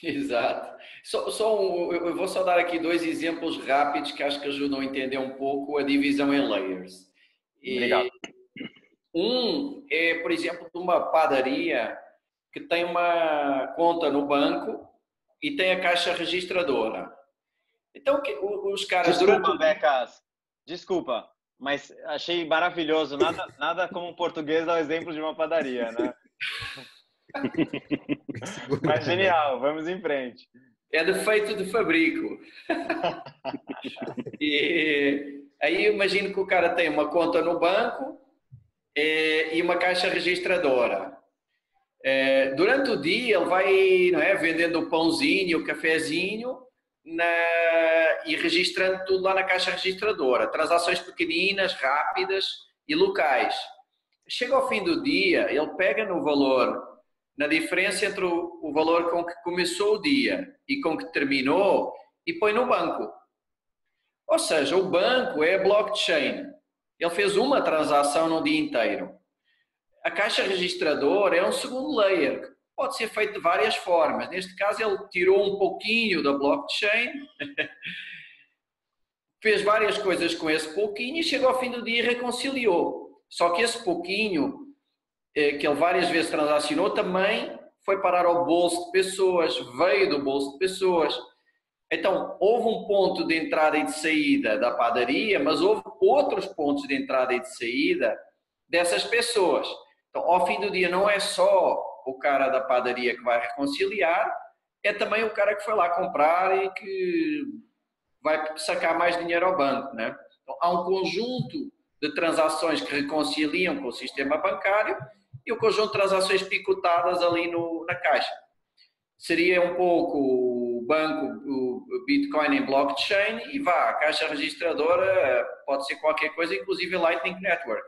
Exato. Só, só um, eu vou só dar aqui dois exemplos rápidos que acho que ajudam a entender um pouco a divisão em layers. E Obrigado. Um é, por exemplo, de uma padaria que tem uma conta no banco e tem a caixa registradora. Então, os caras. Desculpa, durante... Becas. Desculpa, mas achei maravilhoso. Nada, nada como um português dar o exemplo de uma padaria, né? mas genial, vamos em frente. É defeito de fabrico. e aí imagino que o cara tem uma conta no banco é, e uma caixa registradora. É, durante o dia ele vai não é, vendendo o pãozinho, o cafezinho na, e registrando tudo lá na caixa registradora. Transações pequeninas, rápidas e locais. Chega ao fim do dia, ele pega no valor, na diferença entre o, o valor com que começou o dia e com que terminou e põe no banco. Ou seja, o banco é blockchain. Ele fez uma transação no dia inteiro. A caixa registradora é um segundo layer, que pode ser feito de várias formas. Neste caso, ele tirou um pouquinho da blockchain, fez várias coisas com esse pouquinho e chegou ao fim do dia e reconciliou. Só que esse pouquinho, que ele várias vezes transacionou, também foi parar ao bolso de pessoas, veio do bolso de pessoas. Então, houve um ponto de entrada e de saída da padaria, mas houve outros pontos de entrada e de saída dessas pessoas. Então, ao fim do dia, não é só o cara da padaria que vai reconciliar, é também o cara que foi lá comprar e que vai sacar mais dinheiro ao banco, né? Então, há um conjunto de transações que reconciliam com o sistema bancário e um conjunto de transações picotadas ali no, na caixa. Seria um pouco o banco, o Bitcoin em blockchain e vá, a caixa registradora pode ser qualquer coisa, inclusive Lightning Network.